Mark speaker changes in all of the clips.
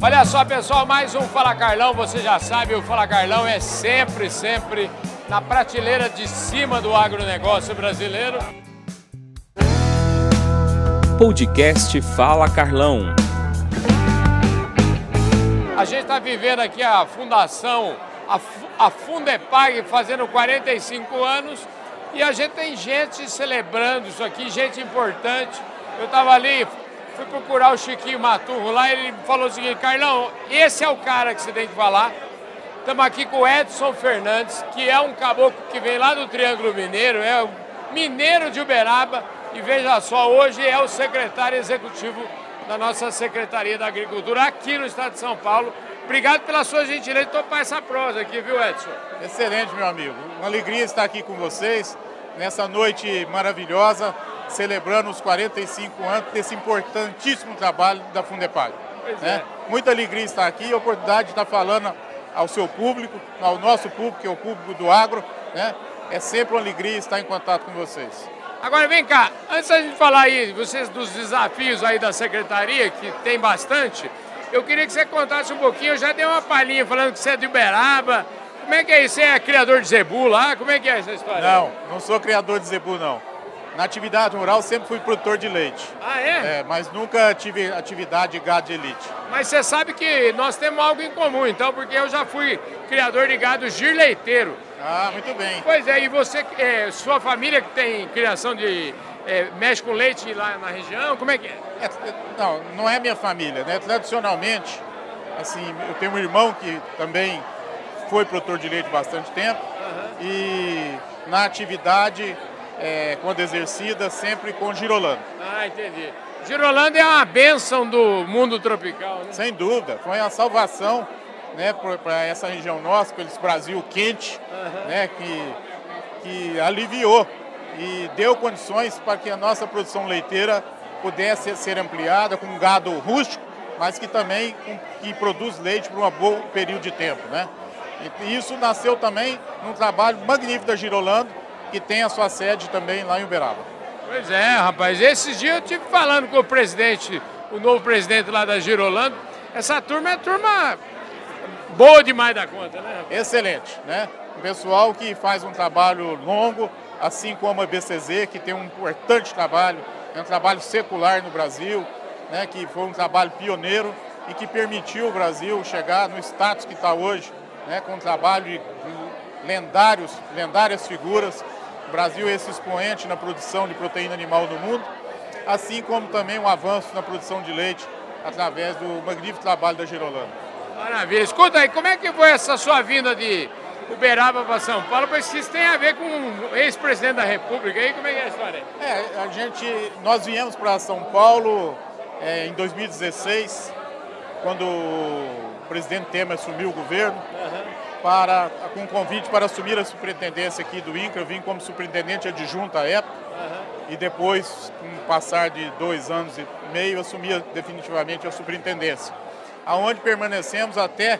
Speaker 1: Olha só, pessoal, mais um Fala Carlão. Você já sabe, o Fala Carlão é sempre, sempre na prateleira de cima do agronegócio brasileiro.
Speaker 2: Podcast Fala Carlão.
Speaker 1: A gente está vivendo aqui a fundação, a, a Fundepag, fazendo 45 anos e a gente tem gente celebrando isso aqui, gente importante. Eu estava ali, fui procurar o Chiquinho Maturro lá, ele falou o seguinte, Carlão, esse é o cara que você tem que falar. Estamos aqui com o Edson Fernandes, que é um caboclo que vem lá do Triângulo Mineiro, é o mineiro de Uberaba, e veja só, hoje é o secretário executivo da nossa Secretaria da Agricultura aqui no estado de São Paulo. Obrigado pela sua gentileza de topar essa prosa aqui, viu, Edson?
Speaker 3: Excelente, meu amigo. Uma alegria estar aqui com vocês nessa noite maravilhosa celebrando os 45 anos desse importantíssimo trabalho da Fundepag. Né? É. Muita alegria estar aqui e a oportunidade de estar falando ao seu público, ao nosso público, que é o público do agro. Né? É sempre uma alegria estar em contato com vocês.
Speaker 1: Agora vem cá, antes da gente falar aí vocês dos desafios aí da secretaria, que tem bastante, eu queria que você contasse um pouquinho, eu já dei uma palhinha falando que você é de Uberaba. Como é que é isso? Você é criador de zebu lá? Como é que é essa história?
Speaker 3: Não, não sou criador de zebu, não. Na atividade rural sempre fui produtor de leite.
Speaker 1: Ah, é?
Speaker 3: é mas nunca tive atividade de gado de elite.
Speaker 1: Mas você sabe que nós temos algo em comum, então, porque eu já fui criador de gado girleiteiro.
Speaker 3: Ah, muito bem.
Speaker 1: Pois é, e você, é, sua família que tem criação de. É, mexe com leite lá na região, como é que é? é?
Speaker 3: Não, não é minha família, né? Tradicionalmente, assim, eu tenho um irmão que também foi produtor de leite bastante tempo uhum. e na atividade é, quando exercida, sempre com girolando.
Speaker 1: Ah, entendi. Girolando é uma bênção do mundo tropical, né?
Speaker 3: Sem dúvida, foi uma salvação né, para essa região nossa, para esse Brasil quente, uhum. né, que, que aliviou e deu condições para que a nossa produção leiteira pudesse ser ampliada com um gado rústico, mas que também que produz leite por um bom período de tempo. Né? E isso nasceu também num trabalho magnífico da Girolando, que tem a sua sede também lá em Uberaba.
Speaker 1: Pois é, rapaz. Esses dias eu estive falando com o presidente, o novo presidente lá da Girolando. Essa turma é turma boa demais da conta, né?
Speaker 3: Excelente, né? Um pessoal que faz um trabalho longo, assim como a BCZ, que tem um importante trabalho, é um trabalho secular no Brasil, né? Que foi um trabalho pioneiro e que permitiu o Brasil chegar no status que está hoje, né? Com um trabalho de lendários, lendárias figuras o Brasil é esse expoente na produção de proteína animal no mundo, assim como também um avanço na produção de leite através do magnífico trabalho da Girolanda.
Speaker 1: Maravilha. Escuta aí, como é que foi essa sua vinda de Uberaba para São Paulo? Porque isso tem a ver com o ex-presidente da República. aí como é que é a história?
Speaker 3: É, a gente, nós viemos para São Paulo é, em 2016, quando o presidente Temer assumiu o governo. Uhum para, com convite para assumir a superintendência aqui do INCRA. Eu vim como superintendente adjunto à época uhum. e depois, com o passar de dois anos e meio, assumi definitivamente a superintendência, aonde permanecemos até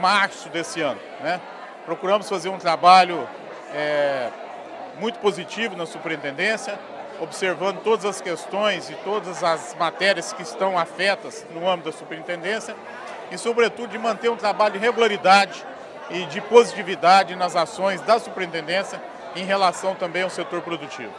Speaker 3: março desse ano. Né? Procuramos fazer um trabalho é, muito positivo na superintendência, observando todas as questões e todas as matérias que estão afetas no âmbito da superintendência e, sobretudo, de manter um trabalho de regularidade e de positividade nas ações da superintendência em relação também ao setor produtivo.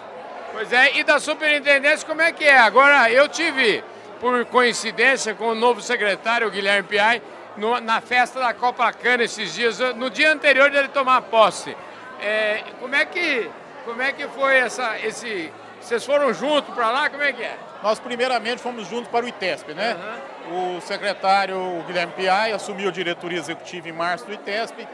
Speaker 1: Pois é, e da superintendência como é que é? Agora, eu tive, por coincidência, com o novo secretário, Guilherme Piai, no, na festa da Copa Cana esses dias, no dia anterior dele tomar posse. É, como, é que, como é que foi essa, esse... Vocês foram juntos para lá? Como é que é?
Speaker 3: Nós, primeiramente, fomos juntos para o ITESP, né? Uhum. O secretário Guilherme Piai assumiu a diretoria executiva em março do ITESP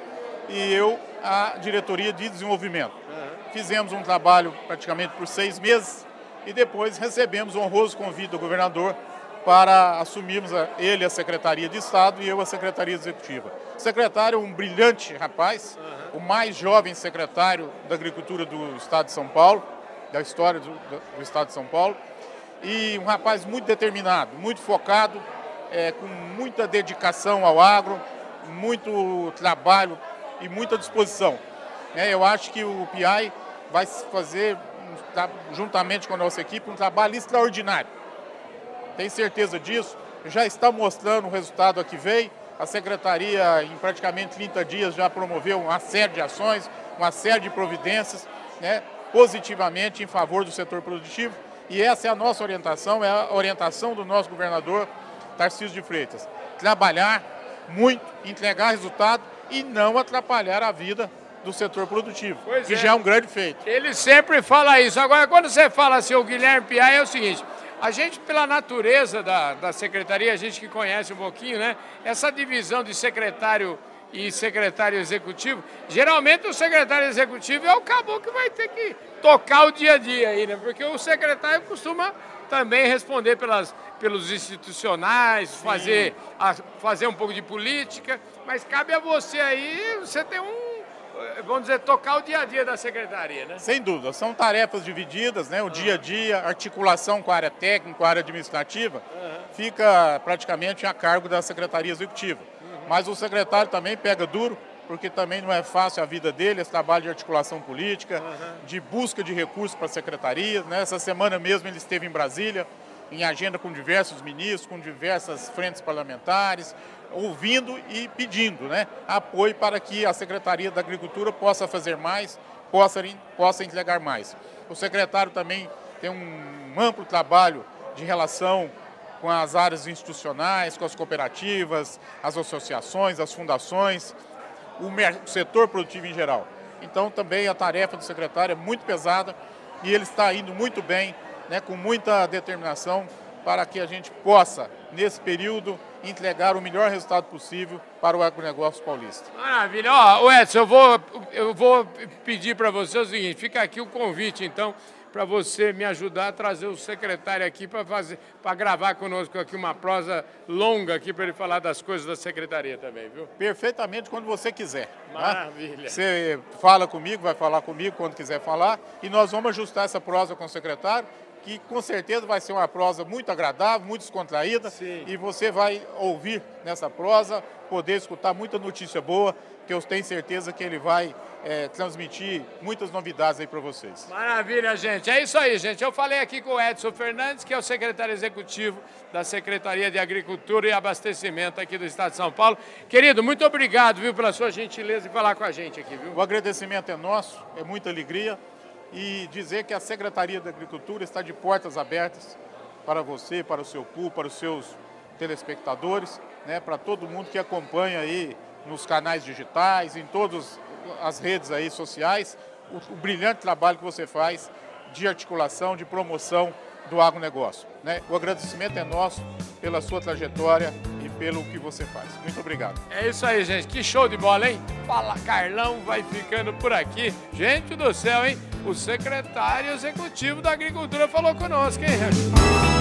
Speaker 3: e eu a diretoria de desenvolvimento. Uhum. Fizemos um trabalho praticamente por seis meses e depois recebemos o honroso convite do governador para assumirmos a, ele a Secretaria de Estado e eu a Secretaria Executiva. O secretário é um brilhante rapaz, uhum. o mais jovem secretário da Agricultura do Estado de São Paulo, da história do, do Estado de São Paulo e um rapaz muito determinado, muito focado, é, com muita dedicação ao agro, muito trabalho e muita disposição. É, eu acho que o PI vai fazer, juntamente com a nossa equipe, um trabalho extraordinário. Tenho certeza disso, já está mostrando o resultado aqui veio. A secretaria, em praticamente 30 dias, já promoveu uma série de ações, uma série de providências, né, positivamente em favor do setor produtivo. E essa é a nossa orientação, é a orientação do nosso governador Tarcísio de Freitas. Trabalhar muito, entregar resultado e não atrapalhar a vida do setor produtivo, pois que é. já é um grande feito.
Speaker 1: Ele sempre fala isso. Agora, quando você fala assim, o Guilherme Piai é o seguinte, a gente, pela natureza da, da secretaria, a gente que conhece um pouquinho, né? Essa divisão de secretário e secretário executivo, geralmente o secretário executivo é o caboclo que vai ter que tocar o dia a dia aí, né? Porque o secretário costuma também responder pelas, pelos institucionais, fazer, a, fazer um pouco de política, mas cabe a você aí, você tem um vamos dizer, tocar o dia a dia da secretaria, né?
Speaker 3: Sem dúvida, são tarefas divididas, né? O dia a dia, articulação com a área técnica, com a área administrativa, uhum. fica praticamente a cargo da secretaria executiva. Mas o secretário também pega duro, porque também não é fácil a vida dele, esse trabalho de articulação política, uhum. de busca de recursos para a secretaria. Né? Essa semana mesmo ele esteve em Brasília, em agenda com diversos ministros, com diversas frentes parlamentares, ouvindo e pedindo né, apoio para que a Secretaria da Agricultura possa fazer mais, possa, possa entregar mais. O secretário também tem um amplo trabalho de relação com as áreas institucionais, com as cooperativas, as associações, as fundações, o setor produtivo em geral. Então também a tarefa do secretário é muito pesada e ele está indo muito bem, né, com muita determinação para que a gente possa, nesse período, entregar o melhor resultado possível para o agronegócio paulista.
Speaker 1: Maravilha. Ó, Edson, eu vou, eu vou pedir para você o seguinte, fica aqui o convite, então, para você me ajudar a trazer o secretário aqui para fazer, para gravar conosco aqui uma prosa longa aqui para ele falar das coisas da secretaria também, viu?
Speaker 3: Perfeitamente quando você quiser.
Speaker 1: Tá? Maravilha.
Speaker 3: Tá? Você fala comigo, vai falar comigo quando quiser falar e nós vamos ajustar essa prosa com o secretário que com certeza vai ser uma prosa muito agradável, muito descontraída. Sim. E você vai ouvir nessa prosa, poder escutar muita notícia boa, que eu tenho certeza que ele vai é, transmitir muitas novidades aí para vocês.
Speaker 1: Maravilha, gente. É isso aí, gente. Eu falei aqui com o Edson Fernandes, que é o secretário executivo da Secretaria de Agricultura e Abastecimento aqui do Estado de São Paulo. Querido, muito obrigado, viu, pela sua gentileza em falar com a gente aqui, viu?
Speaker 3: O agradecimento é nosso, é muita alegria e dizer que a Secretaria da Agricultura está de portas abertas para você, para o seu pool, para os seus telespectadores, né, para todo mundo que acompanha aí nos canais digitais, em todas as redes aí sociais, o, o brilhante trabalho que você faz de articulação, de promoção do agronegócio. Né? O agradecimento é nosso pela sua trajetória pelo que você faz. Muito obrigado.
Speaker 1: É isso aí, gente. Que show de bola, hein? Fala Carlão, vai ficando por aqui. Gente do céu, hein? O secretário executivo da Agricultura falou conosco, hein?